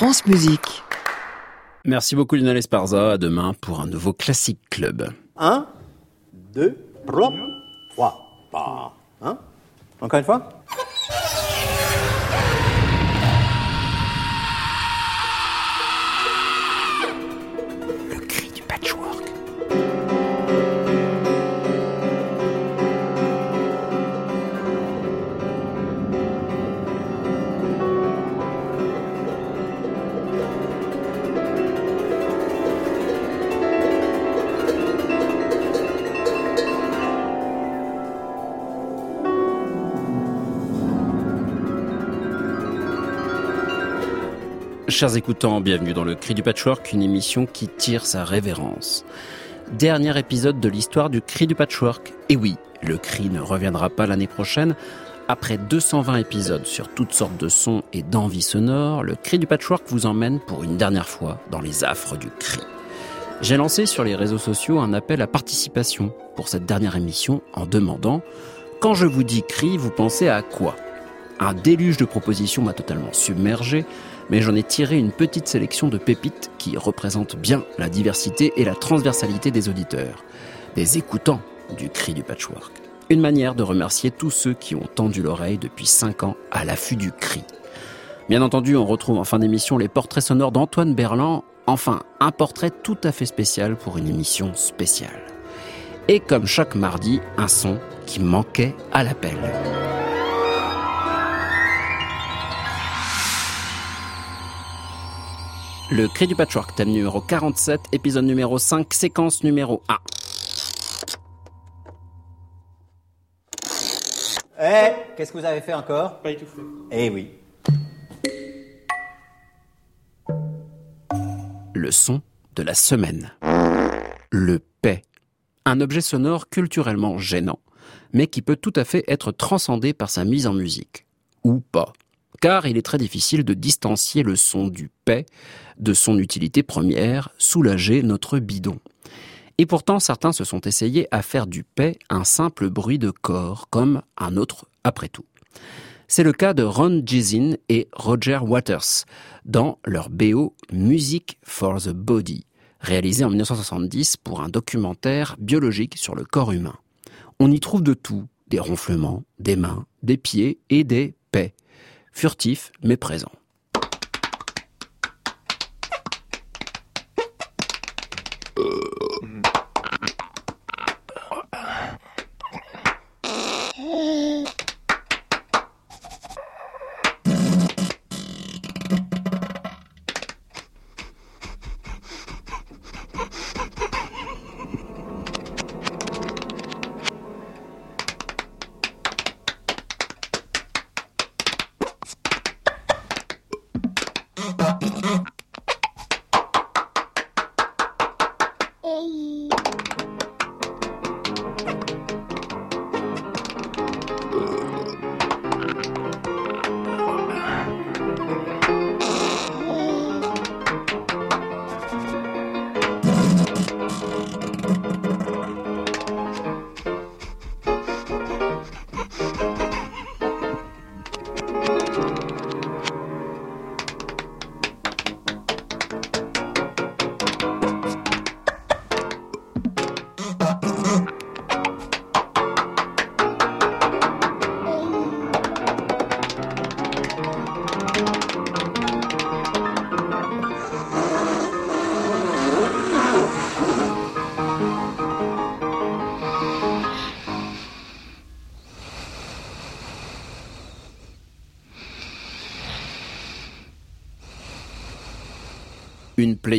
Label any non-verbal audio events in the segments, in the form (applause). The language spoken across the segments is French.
France Musique. Merci beaucoup Lionel Esparza. À demain pour un nouveau Classic Club. 1, 2, 3, 3. Hein Encore une fois Chers écoutants, bienvenue dans le Cri du Patchwork, une émission qui tire sa révérence. Dernier épisode de l'histoire du Cri du Patchwork. Et oui, le cri ne reviendra pas l'année prochaine. Après 220 épisodes sur toutes sortes de sons et d'envies sonores, le Cri du Patchwork vous emmène pour une dernière fois dans les affres du cri. J'ai lancé sur les réseaux sociaux un appel à participation pour cette dernière émission en demandant Quand je vous dis cri, vous pensez à quoi? Un déluge de propositions m'a totalement submergé mais j'en ai tiré une petite sélection de pépites qui représentent bien la diversité et la transversalité des auditeurs, des écoutants du cri du patchwork. Une manière de remercier tous ceux qui ont tendu l'oreille depuis 5 ans à l'affût du cri. Bien entendu, on retrouve en fin d'émission les portraits sonores d'Antoine Berland, enfin un portrait tout à fait spécial pour une émission spéciale. Et comme chaque mardi, un son qui manquait à l'appel. Le cri du patchwork, thème numéro 47, épisode numéro 5, séquence numéro 1. Eh, qu'est-ce que vous avez fait encore? Pas étouffé. Eh oui. Le son de la semaine. Le paix. Un objet sonore culturellement gênant, mais qui peut tout à fait être transcendé par sa mise en musique. Ou pas. Car il est très difficile de distancier le son du paix de son utilité première, soulager notre bidon. Et pourtant, certains se sont essayés à faire du paix un simple bruit de corps, comme un autre après tout. C'est le cas de Ron Gizin et Roger Waters dans leur BO Music for the Body, réalisé en 1970 pour un documentaire biologique sur le corps humain. On y trouve de tout, des ronflements, des mains, des pieds et des paix, furtifs mais présents.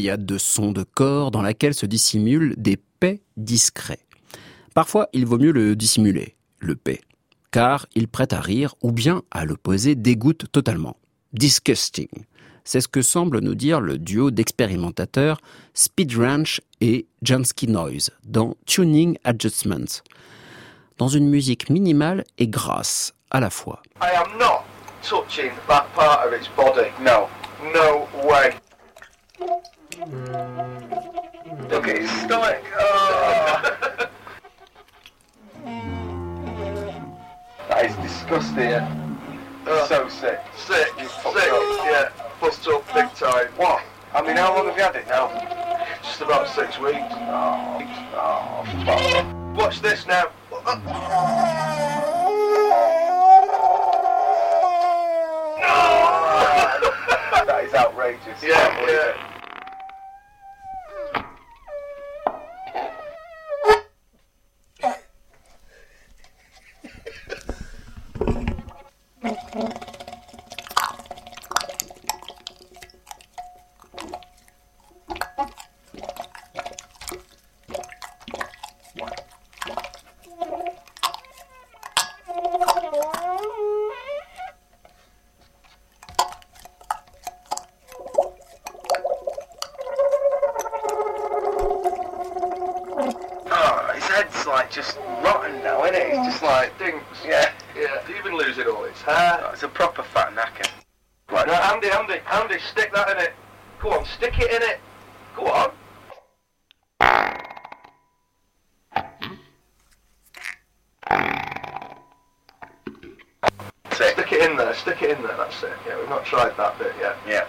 Pléiade de sons de corps dans laquelle se dissimulent des paix discrets. Parfois, il vaut mieux le dissimuler, le paix, car il prête à rire ou bien, à l'opposé, dégoûte totalement. Disgusting. C'est ce que semble nous dire le duo d'expérimentateurs Speed Ranch et Jansky Noise dans Tuning Adjustments. Dans une musique minimale et grasse à la fois. I am not touching that part of its body. No. No way. Look at his stomach. Oh. (laughs) that is disgusting. So sick. Sick. Sick. Yeah. But fucked up big time. What? I mean, how long have you had it now? Just about six weeks. Oh, oh, fuck. Watch this now. No! (laughs) that is outrageous. Yeah, yeah. Oh, his head's like just rotten now, isn't it? It's just like, Dinks. yeah. Yeah, even losing all its hair. Oh, it's a proper fat knacker. Right, No, Andy, Andy, Andy, stick that in it. Go on, stick it in it. Go on. Stick it in there, stick it in there, that's it. Yeah, we've not tried that bit yet. Yeah.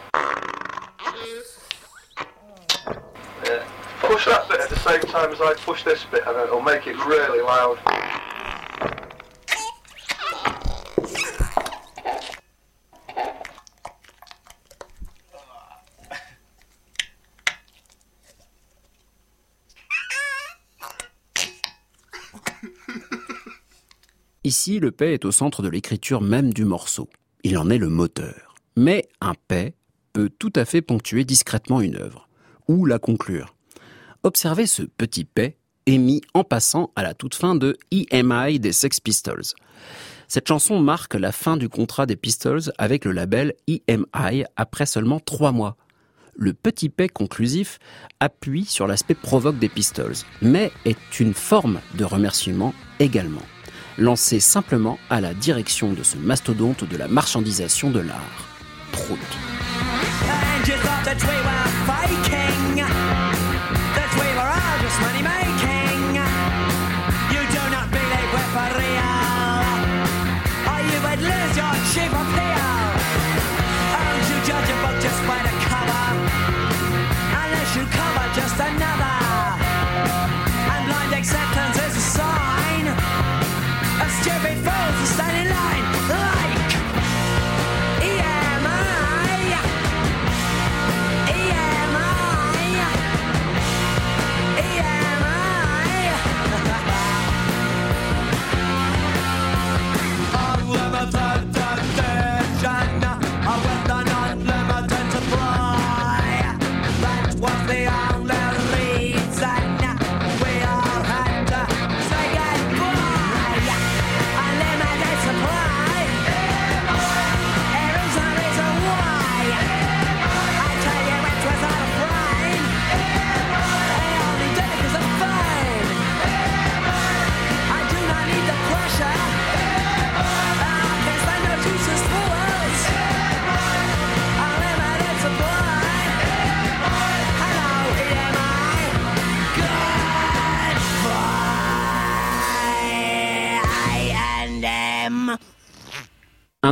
Yeah. Push that bit at the same time as I push this bit and it'll make it really loud. Ici, le paix est au centre de l'écriture même du morceau. Il en est le moteur. Mais un paix peut tout à fait ponctuer discrètement une œuvre, ou la conclure? Observez ce petit paix émis en passant à la toute fin de EMI des Sex Pistols. Cette chanson marque la fin du contrat des Pistols avec le label EMI après seulement trois mois. Le petit paix conclusif appuie sur l'aspect provoque des Pistols, mais est une forme de remerciement également lancé simplement à la direction de ce mastodonte de la marchandisation de l'art. Prout.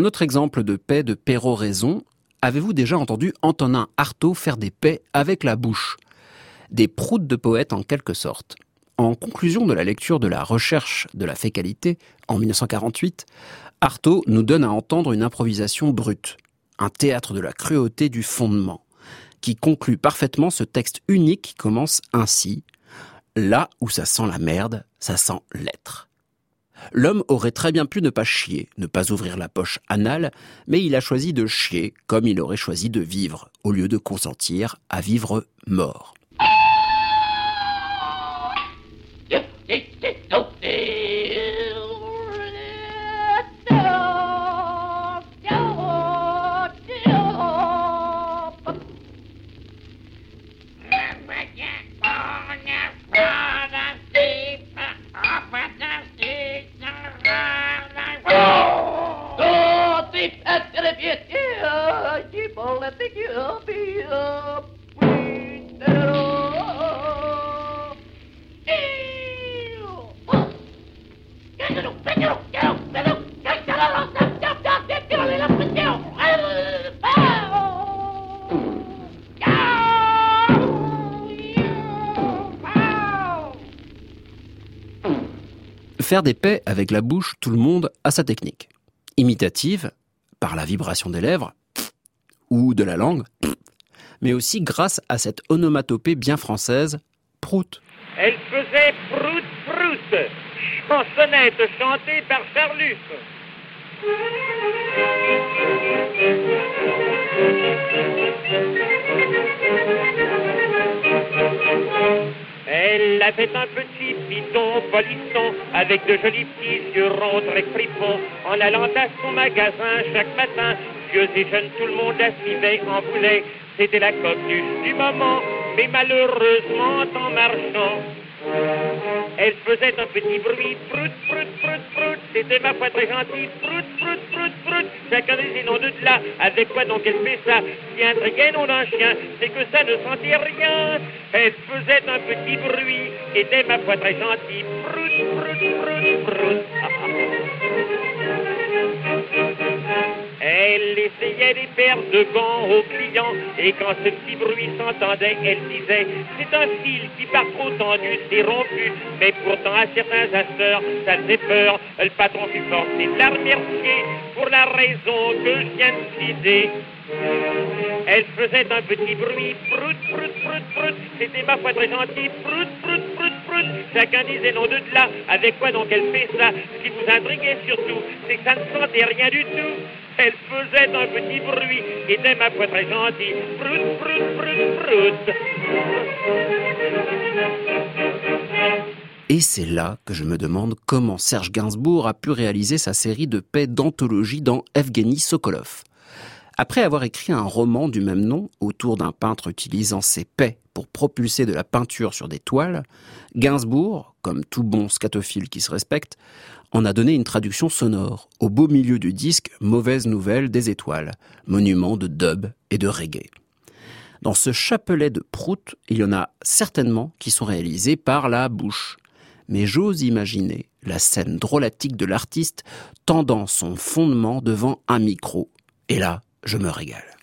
Un autre exemple de paix de péroraison, avez-vous déjà entendu Antonin Artaud faire des paix avec la bouche? Des proutes de poètes en quelque sorte. En conclusion de la lecture de la recherche de la fécalité en 1948, Artaud nous donne à entendre une improvisation brute, un théâtre de la cruauté du fondement, qui conclut parfaitement ce texte unique qui commence ainsi Là où ça sent la merde, ça sent l'être. L'homme aurait très bien pu ne pas chier, ne pas ouvrir la poche anale, mais il a choisi de chier comme il aurait choisi de vivre, au lieu de consentir à vivre mort. Faire des paix avec la bouche, tout le monde a sa technique. Imitative, par la vibration des lèvres, ou de la langue, mais aussi grâce à cette onomatopée bien française, prout. Elle faisait prout prout, chansonnette chantée par Charlus. Elle avait un petit piton polisson avec de jolis petits yeux ronds très fripons en allant à son magasin chaque matin. Vieux et jeunes, tout le monde la suivait, en voulait. C'était la coqueluche du moment, mais malheureusement en marchant. Elle faisait un petit bruit, prout, prout, prout, prout, c'était ma foi très gentil, prout, prout, prout, prout, chacun des noms de là, avec quoi donc elle fait ça, si intriguait nom d'un chien, c'est que ça ne sentait rien, elle faisait un petit bruit, était ma foi très gentil, prout, prout, prout, prout, (laughs) Elle essayait des paires de gants aux clients et quand ce petit bruit s'entendait, elle disait C'est un fil qui par trop tendu s'est rompu, mais pourtant à certains acheteurs, ça faisait peur. Le patron fut forcé de la remercier pour la raison que je viens de citer. Elle faisait un petit bruit, prout, prout, prout, prout, c'était ma foi très gentil, prout, prout, prout, prout. Chacun disait non de là, avec quoi donc elle fait ça? Ce qui vous intriguait surtout, c'est que ça ne sentait rien du tout. Elle faisait un petit bruit, ma très prout, prout, prout, prout. Et c'est là que je me demande comment Serge Gainsbourg a pu réaliser sa série de paix d'anthologie dans Evgeny Sokolov. Après avoir écrit un roman du même nom autour d'un peintre utilisant ses paix pour propulser de la peinture sur des toiles, Gainsbourg, comme tout bon scatophile qui se respecte, en a donné une traduction sonore au beau milieu du disque Mauvaise nouvelle des étoiles, monument de dub et de reggae. Dans ce chapelet de prout, il y en a certainement qui sont réalisés par la bouche. Mais j'ose imaginer la scène drôlatique de l'artiste tendant son fondement devant un micro. Et là, je me régale.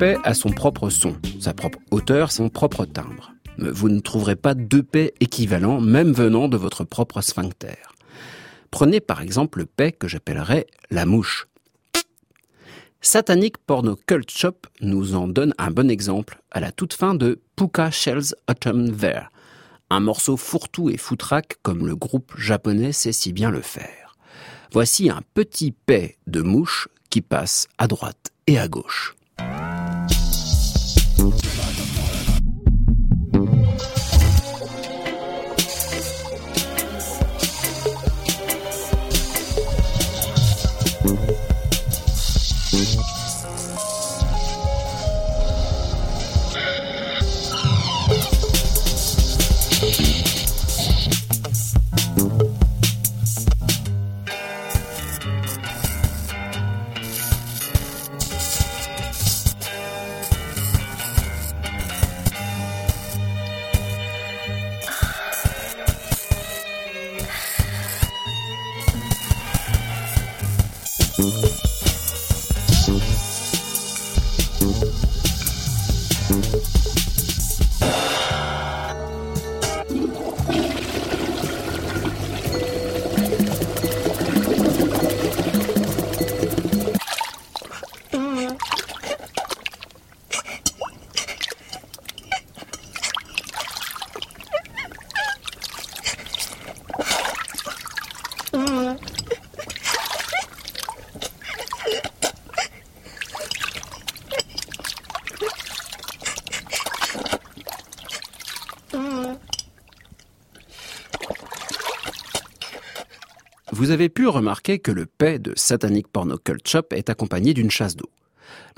Paix a son propre son, sa propre hauteur, son propre timbre. Vous ne trouverez pas deux paix équivalents, même venant de votre propre sphincter. Prenez par exemple le paix que j'appellerais la mouche. Satanic Porno Cult Shop nous en donne un bon exemple à la toute fin de Puka Shells Autumn There, un morceau fourre-tout et foutraque comme le groupe japonais sait si bien le faire. Voici un petit paix de mouche qui passe à droite et à gauche. Vous avez pu remarquer que le paix de Satanic Porno Shop est accompagné d'une chasse d'eau.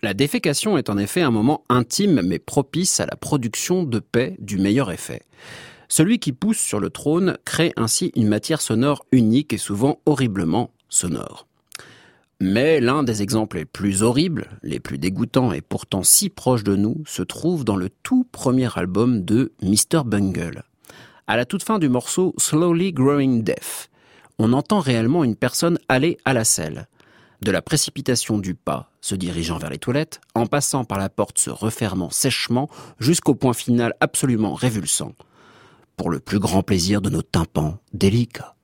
La défécation est en effet un moment intime mais propice à la production de paix du meilleur effet. Celui qui pousse sur le trône crée ainsi une matière sonore unique et souvent horriblement sonore. Mais l'un des exemples les plus horribles, les plus dégoûtants et pourtant si proches de nous se trouve dans le tout premier album de Mr. Bungle. À la toute fin du morceau Slowly Growing Deaf, on entend réellement une personne aller à la selle. De la précipitation du pas, se dirigeant vers les toilettes, en passant par la porte se refermant sèchement jusqu'au point final absolument révulsant. Pour le plus grand plaisir de nos tympans délicats.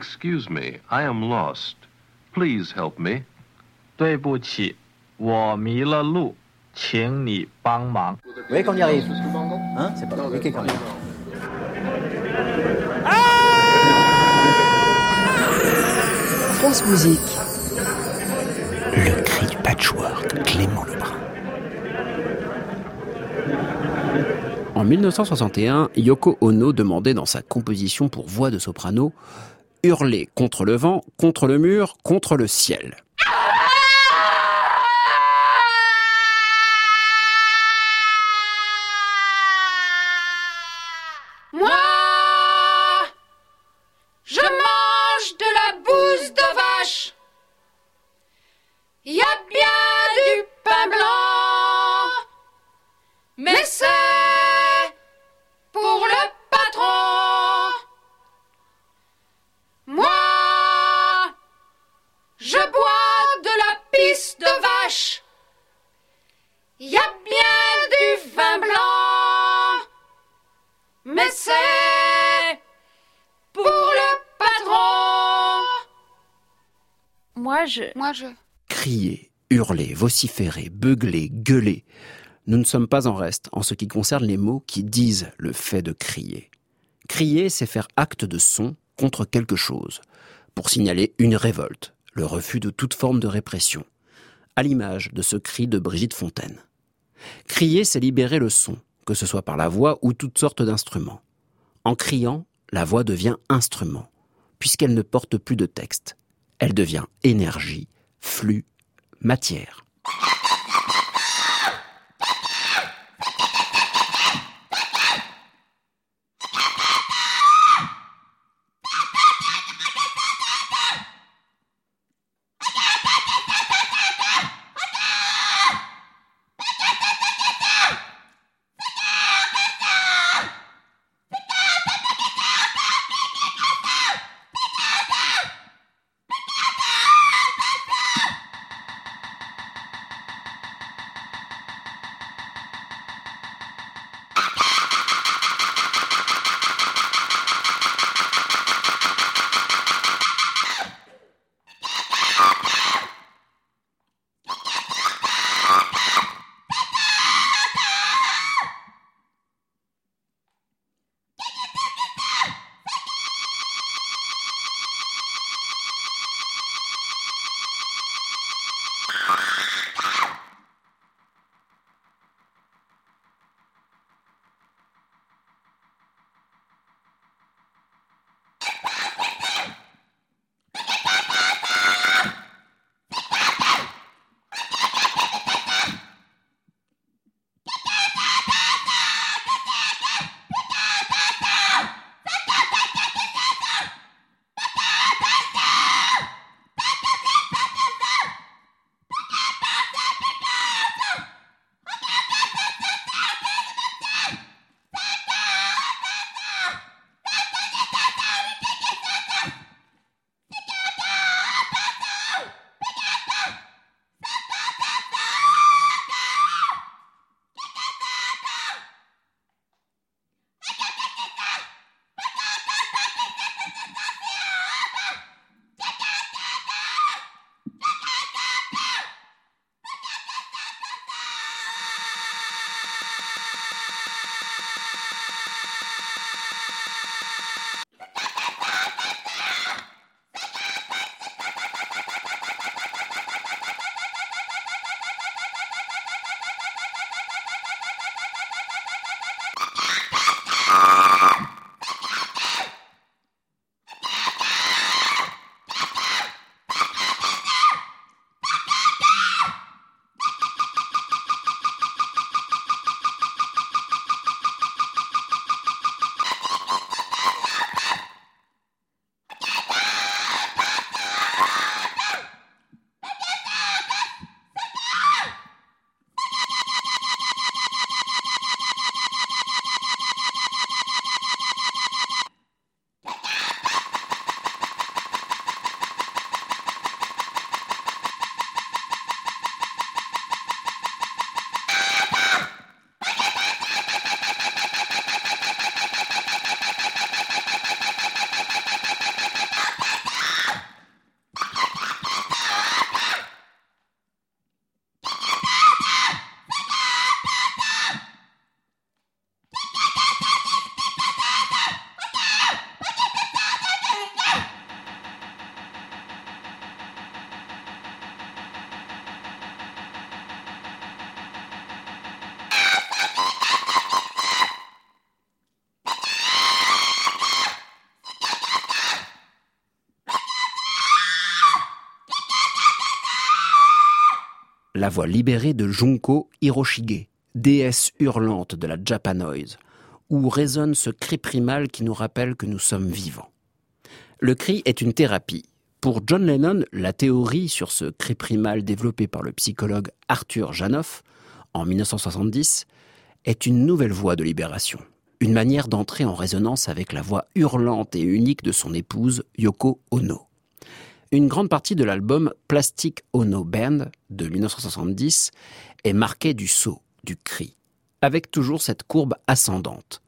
Excuse me, I am lost. Please help me. 对不起，我迷了路，请你帮忙。 Vous voyez qu'on y arrive Hein C'est pas compliqué quand même. France Musique. Le cri du patchwork, Clément Lebrun. En 1961, Yoko Ono demandait dans sa composition pour voix de soprano hurler contre le vent, contre le mur, contre le ciel. Moi, je mange de la bouse de vache. Y a bien du pain blanc, mais c'est y a bien du vin blanc, mais c'est pour le patron. Moi, je. Moi, je. Crier, hurler, vociférer, beugler, gueuler. Nous ne sommes pas en reste en ce qui concerne les mots qui disent le fait de crier. Crier, c'est faire acte de son contre quelque chose, pour signaler une révolte, le refus de toute forme de répression, à l'image de ce cri de Brigitte Fontaine. Crier, c'est libérer le son, que ce soit par la voix ou toutes sortes d'instruments. En criant, la voix devient instrument, puisqu'elle ne porte plus de texte. Elle devient énergie, flux, matière. La voix libérée de Junko Hiroshige, déesse hurlante de la Japanoise, où résonne ce cri primal qui nous rappelle que nous sommes vivants. Le cri est une thérapie. Pour John Lennon, la théorie sur ce cri primal développée par le psychologue Arthur Janoff en 1970 est une nouvelle voie de libération, une manière d'entrer en résonance avec la voix hurlante et unique de son épouse Yoko Ono. Une grande partie de l'album Plastic Ono Band de 1970 est marquée du saut, du cri, avec toujours cette courbe ascendante,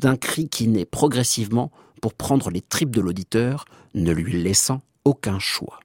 d'un cri qui naît progressivement pour prendre les tripes de l'auditeur, ne lui laissant aucun choix.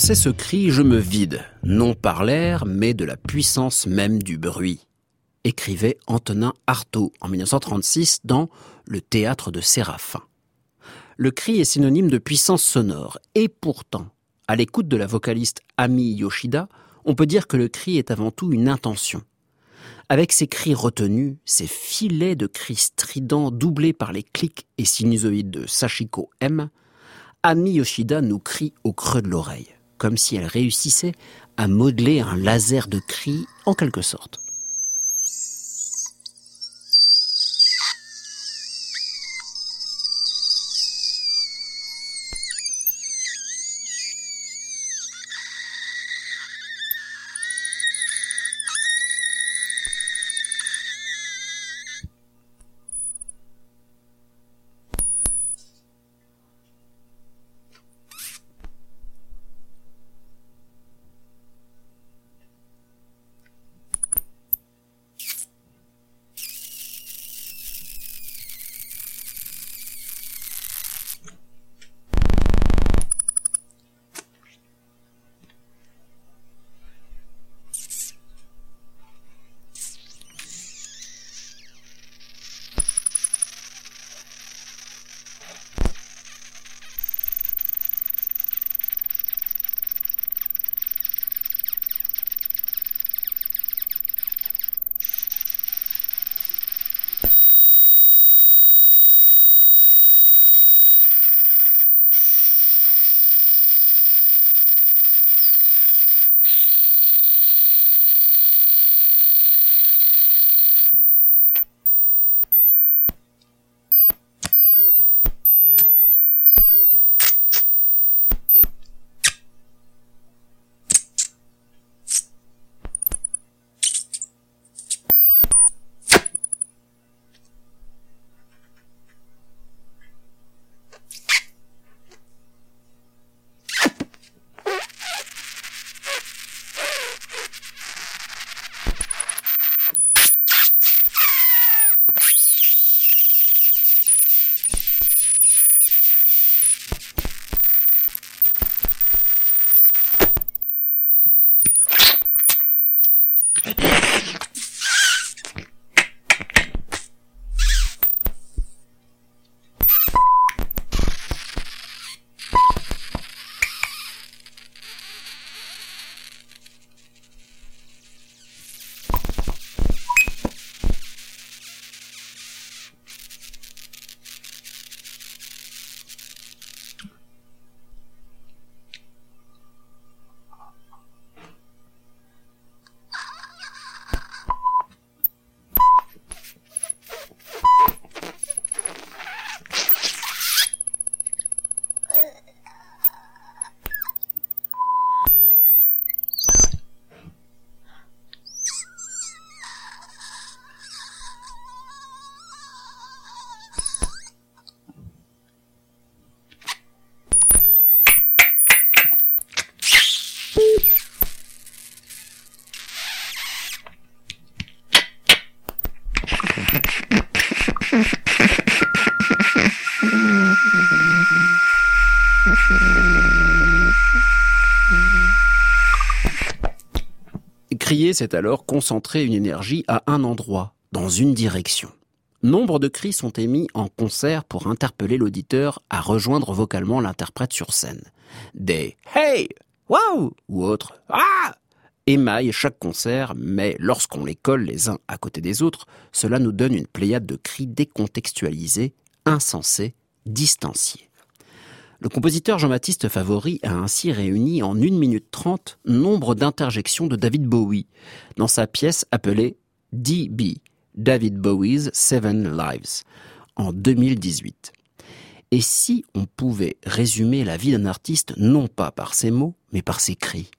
Lancer ce cri, je me vide, non par l'air, mais de la puissance même du bruit, écrivait Antonin Artaud en 1936 dans Le théâtre de Séraphin. Le cri est synonyme de puissance sonore, et pourtant, à l'écoute de la vocaliste Ami Yoshida, on peut dire que le cri est avant tout une intention. Avec ses cris retenus, ces filets de cris stridents doublés par les clics et sinusoïdes de Sachiko M, Ami Yoshida nous crie au creux de l'oreille, comme si elle réussissait à modeler un laser de cris en quelque sorte. C'est alors concentrer une énergie à un endroit, dans une direction. Nombre de cris sont émis en concert pour interpeller l'auditeur à rejoindre vocalement l'interprète sur scène. Des Hey! Wow! ou autres Ah! émaillent chaque concert, mais lorsqu'on les colle les uns à côté des autres, cela nous donne une pléiade de cris décontextualisés, insensés, distanciés. Le compositeur Jean-Baptiste Favori a ainsi réuni en 1 minute 30 nombre d'interjections de David Bowie dans sa pièce appelée DB, David Bowie's Seven Lives, en 2018. Et si on pouvait résumer la vie d'un artiste non pas par ses mots, mais par ses cris?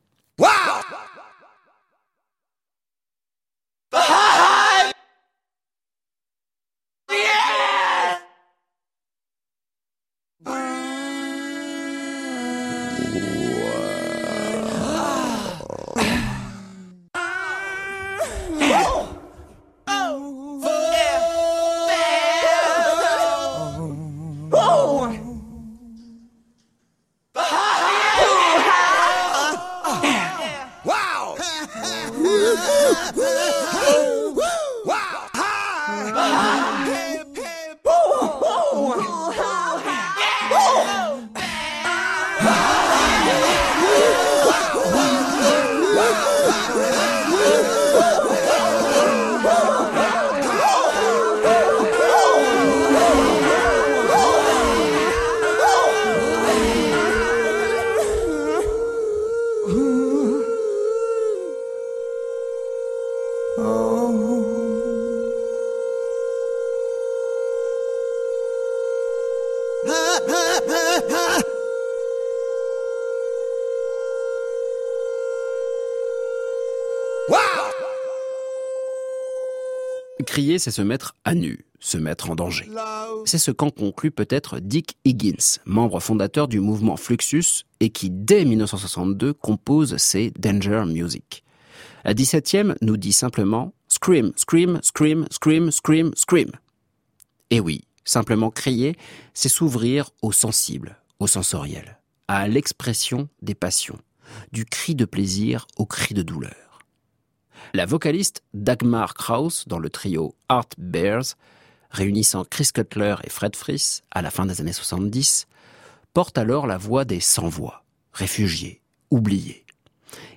C'est se mettre à nu, se mettre en danger. C'est ce qu'en conclut peut-être Dick Higgins, membre fondateur du mouvement Fluxus et qui, dès 1962, compose ses Danger Music. La 17e nous dit simplement Scream, scream, scream, scream, scream, scream. Et oui, simplement crier, c'est s'ouvrir au sensible, au sensoriel, à l'expression des passions, du cri de plaisir au cri de douleur. La vocaliste Dagmar Krauss dans le trio Art Bears, réunissant Chris Cutler et Fred Fries à la fin des années 70, porte alors la voix des sans-voix, réfugiés, oubliés.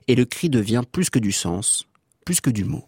Et le cri devient plus que du sens, plus que du mot.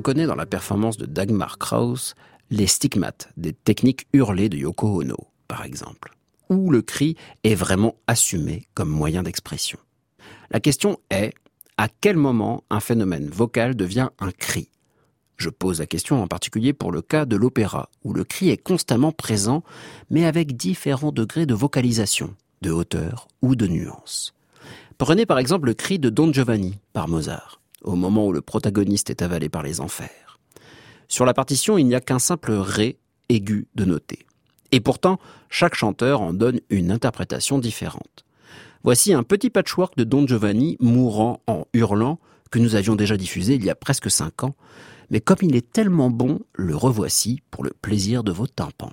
Reconnaît dans la performance de Dagmar Krauss les stigmates des techniques hurlées de Yoko Ono, par exemple, où le cri est vraiment assumé comme moyen d'expression. La question est, à quel moment un phénomène vocal devient un cri? Je pose la question en particulier pour le cas de l'opéra, où le cri est constamment présent, mais avec différents degrés de vocalisation, de hauteur ou de nuance. Prenez par exemple le cri de Don Giovanni par Mozart, au moment où le protagoniste est avalé par les enfers. Sur la partition, il n'y a qu'un simple ré aigu de noter. Et pourtant, chaque chanteur en donne une interprétation différente. Voici un petit patchwork de Don Giovanni mourant en hurlant que nous avions déjà diffusé il y a presque cinq ans, Mais comme il est tellement bon, le revoici pour le plaisir de vos tympans.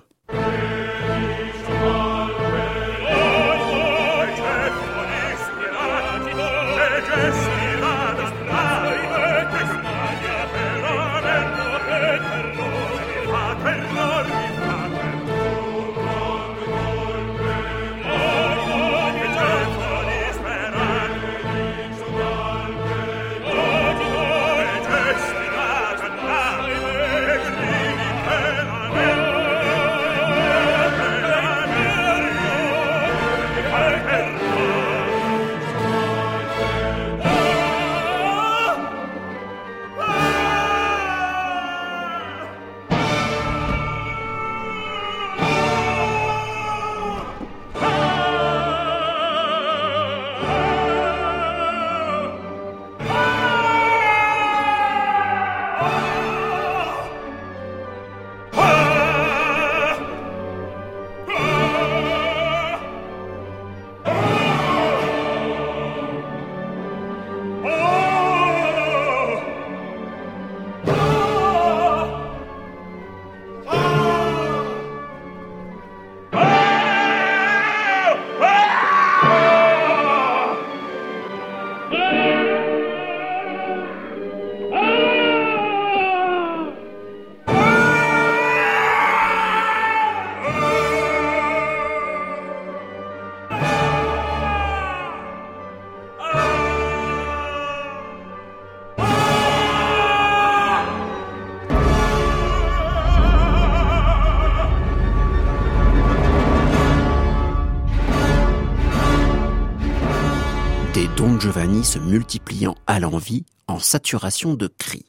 Giovanni se multipliant à l'envi en saturation de cris.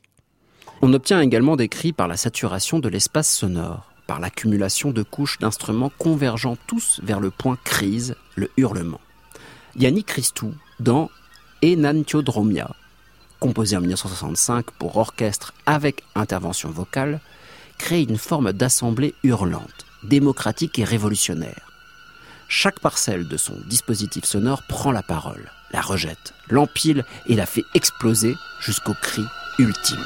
On obtient également des cris par la saturation de l'espace sonore, par l'accumulation de couches d'instruments convergeant tous vers le point crise, le hurlement. Yannick Christou, dans Enantiodromia, composé en 1965 pour orchestre avec intervention vocale, crée une forme d'assemblée hurlante, démocratique et révolutionnaire. Chaque parcelle de son dispositif sonore prend la parole, la rejette, l'empile et la fait exploser jusqu'au cri ultime.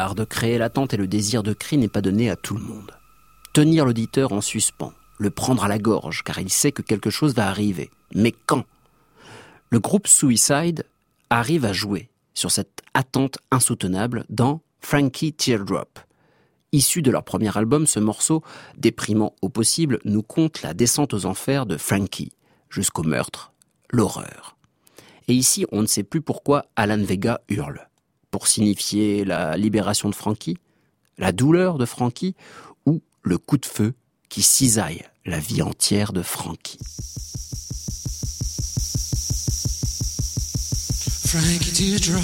L'art de créer l'attente et le désir de cri n'est pas donné à tout le monde. Tenir l'auditeur en suspens, le prendre à la gorge, car il sait que quelque chose va arriver. Mais quand? Le groupe Suicide arrive à jouer sur cette attente insoutenable dans Frankie Teardrop. Issu de leur premier album, ce morceau, déprimant au possible, nous conte la descente aux enfers de Frankie, jusqu'au meurtre, l'horreur. Et ici, on ne sait plus pourquoi Alan Vega hurle. Pour signifier la libération de Frankie, la douleur de Frankie ou le coup de feu qui cisaille la vie entière de Frankie. Frankie Teardrop.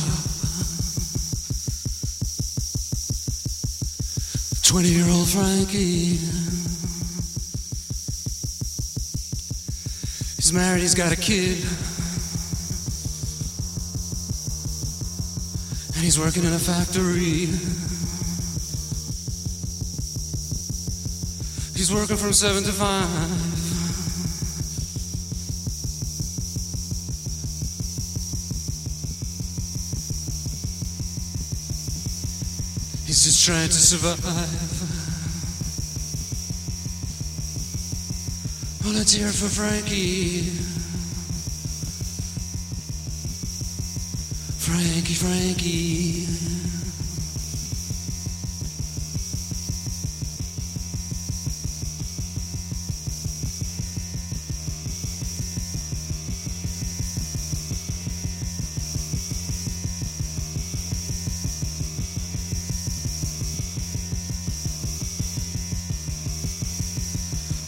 20 year old Frankie. He's married, he's got a kid. He's working in a factory. He's working from 7 to 5. He's just trying to survive. Well, let's hear it for Frankie. Frankie, Frankie.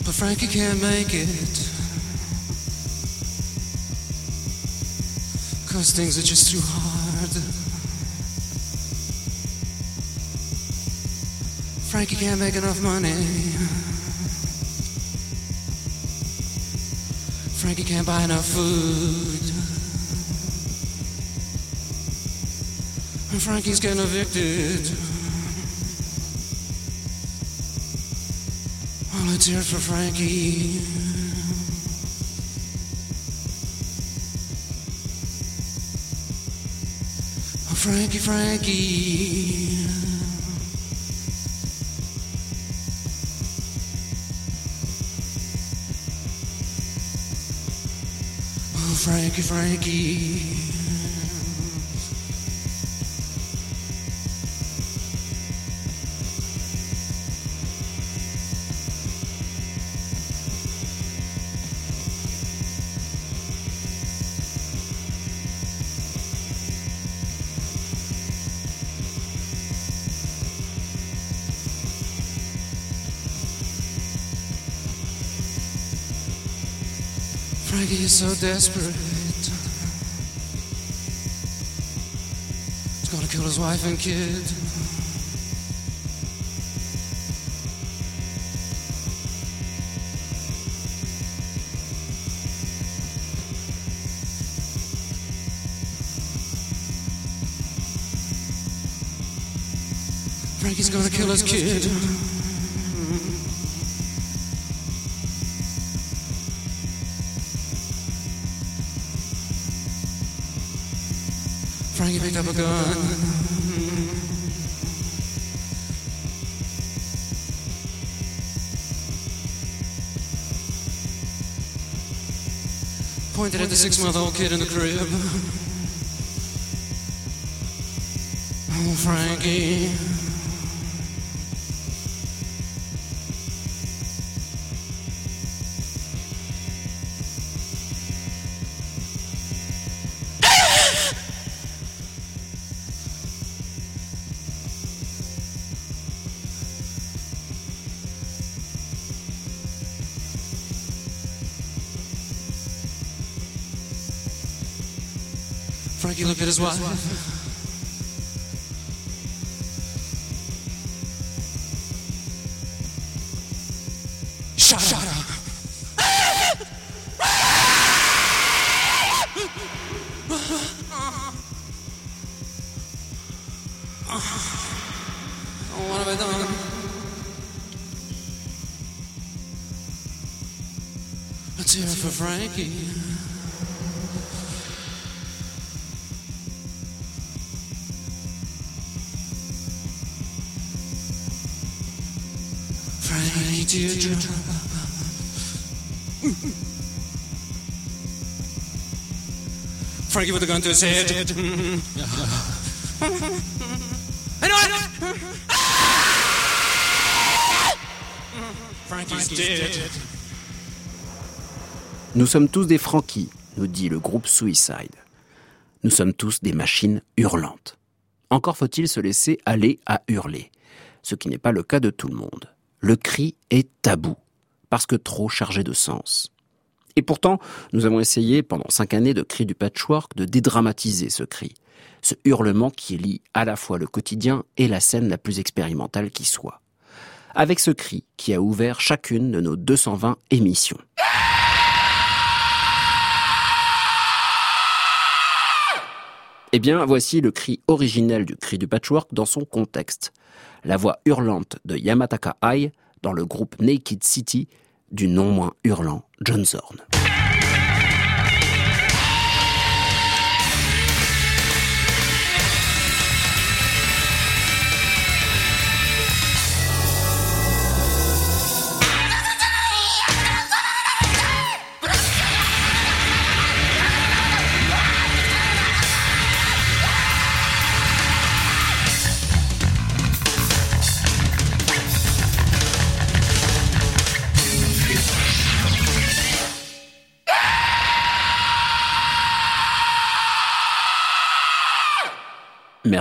But Frankie can't make it. Cause things are just too hard. Frankie can't make enough money. Frankie can't buy enough food. And Frankie's getting evicted. Well, let's hear it for Frankie. Frankie, Frankie. Oh, Frankie, Frankie. So desperate. He's gonna kill his wife and kid. Frankie's gonna kill his kid. Pointed at the six month old kid in the crib. Oh, Frankie. Frankie looked at his wife. Shut, up. What have I done? Let's hear it for Frankie. Frankie with a gun to his head. I know it! Frankie's dead. Nous sommes tous des Frankies, nous dit le groupe Suicide. Nous sommes tous des machines hurlantes. Encore faut-il se laisser aller à hurler, ce qui n'est pas le cas de tout le monde. Le cri est tabou, parce que trop chargé de sens. Et pourtant, nous avons essayé pendant cinq années de cri du patchwork de dédramatiser ce cri, ce hurlement qui lie à la fois le quotidien et la scène la plus expérimentale qui soit. Avec ce cri qui a ouvert chacune de nos 220 émissions. Eh bien, voici le cri originel du cri du patchwork dans son contexte. La voix hurlante de Yamataka Ai dans le groupe Naked City du non moins hurlant John Zorn.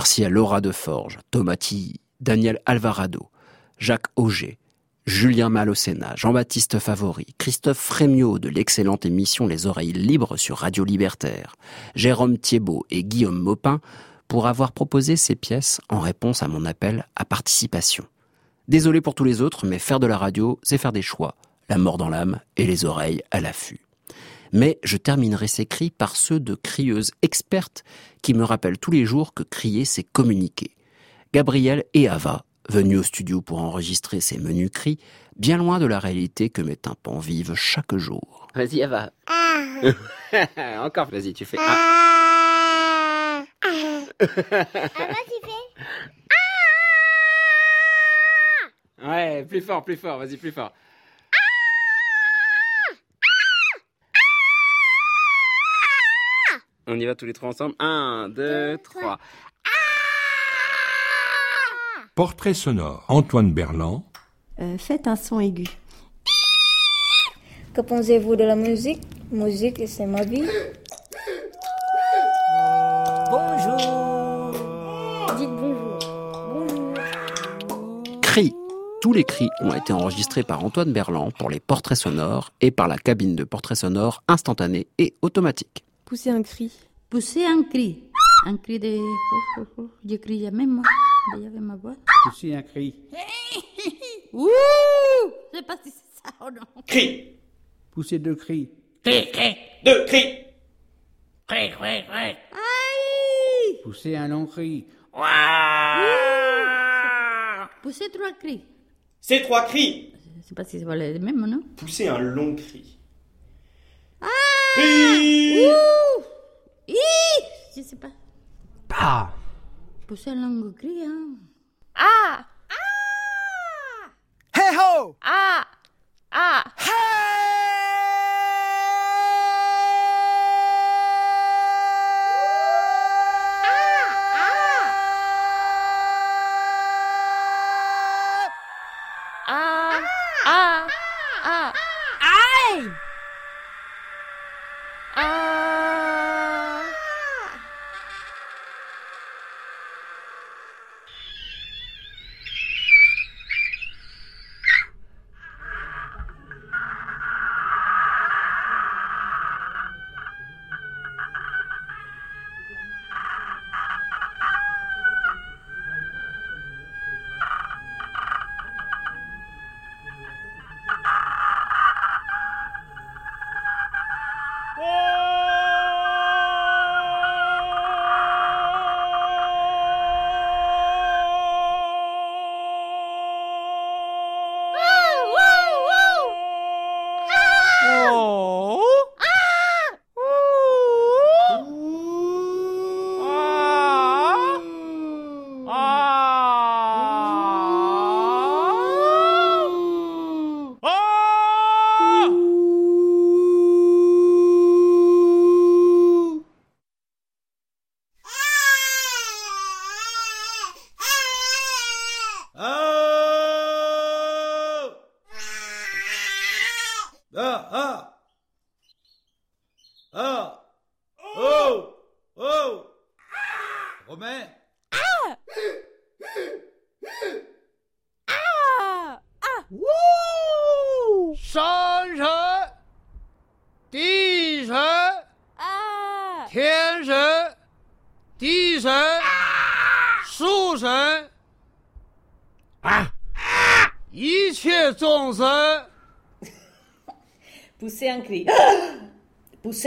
Merci à Laura Deforge, Tomati, Daniel Alvarado, Jacques Auger, Julien Malocena, Jean-Baptiste Favori, Christophe Frémiot de l'excellente émission Les Oreilles Libres sur Radio Libertaire, Jérôme Thiebaud et Guillaume Maupin pour avoir proposé ces pièces en réponse à mon appel à participation. Désolé pour tous les autres, mais faire de la radio, c'est faire des choix, la mort dans l'âme et les oreilles à l'affût mais je terminerai ces cris par ceux de crieuses expertes qui me rappellent tous les jours que crier, c'est communiquer. Gabrielle et Ava, venus au studio pour enregistrer ces menus cris, bien loin de la réalité que mes tympans vivent chaque jour. Vas-y, Ava. (laughs) Encore, vas-y, tu fais. (laughs) Ah. Ouais, plus fort, plus fort, vas-y, plus fort. On y va tous les trois ensemble. Un, deux, trois. Portrait sonore. Antoine Berland. Euh, faites un son aigu. Que pensez-vous de la musique? Musique, c'est ma vie. Bonjour. Dites bonjour. Bonjour. Cris. Tous les cris ont été enregistrés par Antoine Berland pour les portraits sonores et par la cabine de portrait sonore instantanée et automatique. Poussez un cri. Poussez un cri. Un cri de... Oh, oh, oh. Je crie jamais, moi. Avec ma voix. Poussez un cri. (laughs) Ouh Je sais pas si c'est ça ou non. Cri. Poussez deux cris. Cri, cri, deux cris. Cri, cri, cri. Aïe Poussez un long cri. Poussez trois cris. Ces trois cris. Je sais pas si c'est pas les mêmes, non? Poussez un long cri. Ah Cri. Ouh Hi Je sais pas. Pas. Poussez un long cri, hein. Ah Hey ho Ah Ah Ah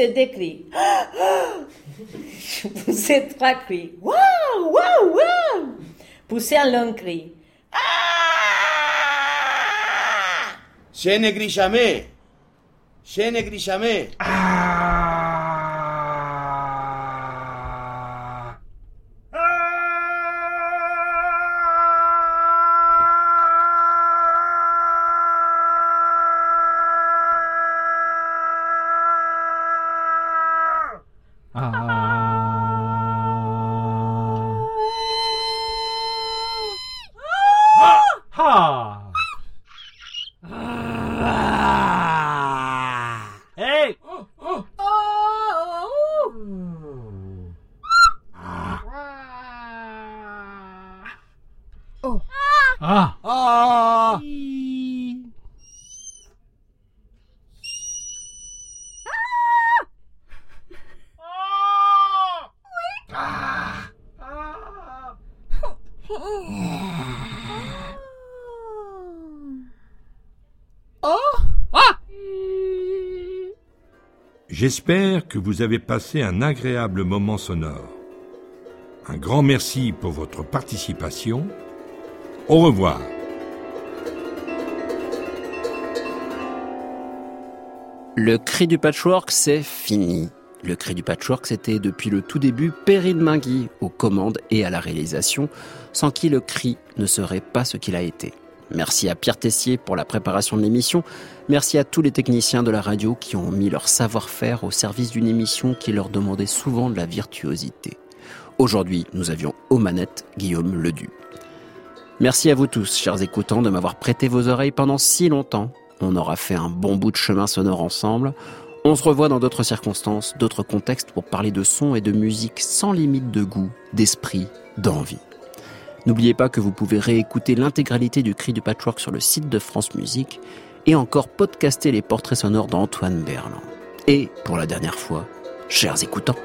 Poussez deux cris. Poussez trois cris. Waouh, waouh, waouh. Poussez un long cri. Je ne crie jamais. Je ne crie jamais. Ha! J'espère que vous avez passé un agréable moment sonore. Un grand merci pour votre participation. Au revoir. Le cri du patchwork, c'est fini. Le cri du patchwork, c'était depuis le tout début Perrine Mingui aux commandes et à la réalisation, sans qui le cri ne serait pas ce qu'il a été. Merci à Pierre Tessier pour la préparation de l'émission. Merci à tous les techniciens de la radio qui ont mis leur savoir-faire au service d'une émission qui leur demandait souvent de la virtuosité. Aujourd'hui, nous avions aux manettes Guillaume Ledu. Merci à vous tous, chers écoutants, de m'avoir prêté vos oreilles pendant si longtemps. On aura fait un bon bout de chemin sonore ensemble. On se revoit dans d'autres circonstances, d'autres contextes pour parler de son et de musique sans limite de goût, d'esprit, d'envie. N'oubliez pas que vous pouvez réécouter l'intégralité du cri du patchwork sur le site de France Musique et encore podcaster les portraits sonores d'Antoine Berland. Et, pour la dernière fois, chers écoutants,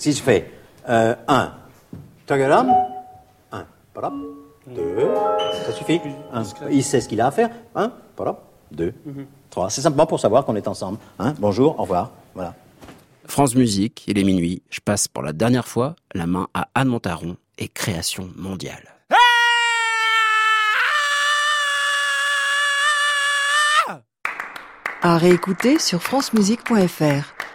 Si je fais 1, tagalam, 1, voilà, 2, ça suffit. Un, il sait ce qu'il a à faire. 1, voilà, 2, 3. C'est simplement pour savoir qu'on est ensemble. Hein, bonjour, au revoir. Voilà. France Musique, il est minuit, je passe pour la dernière fois la main à Anne Montaron et Création Mondiale. À réécouter sur francemusique.fr.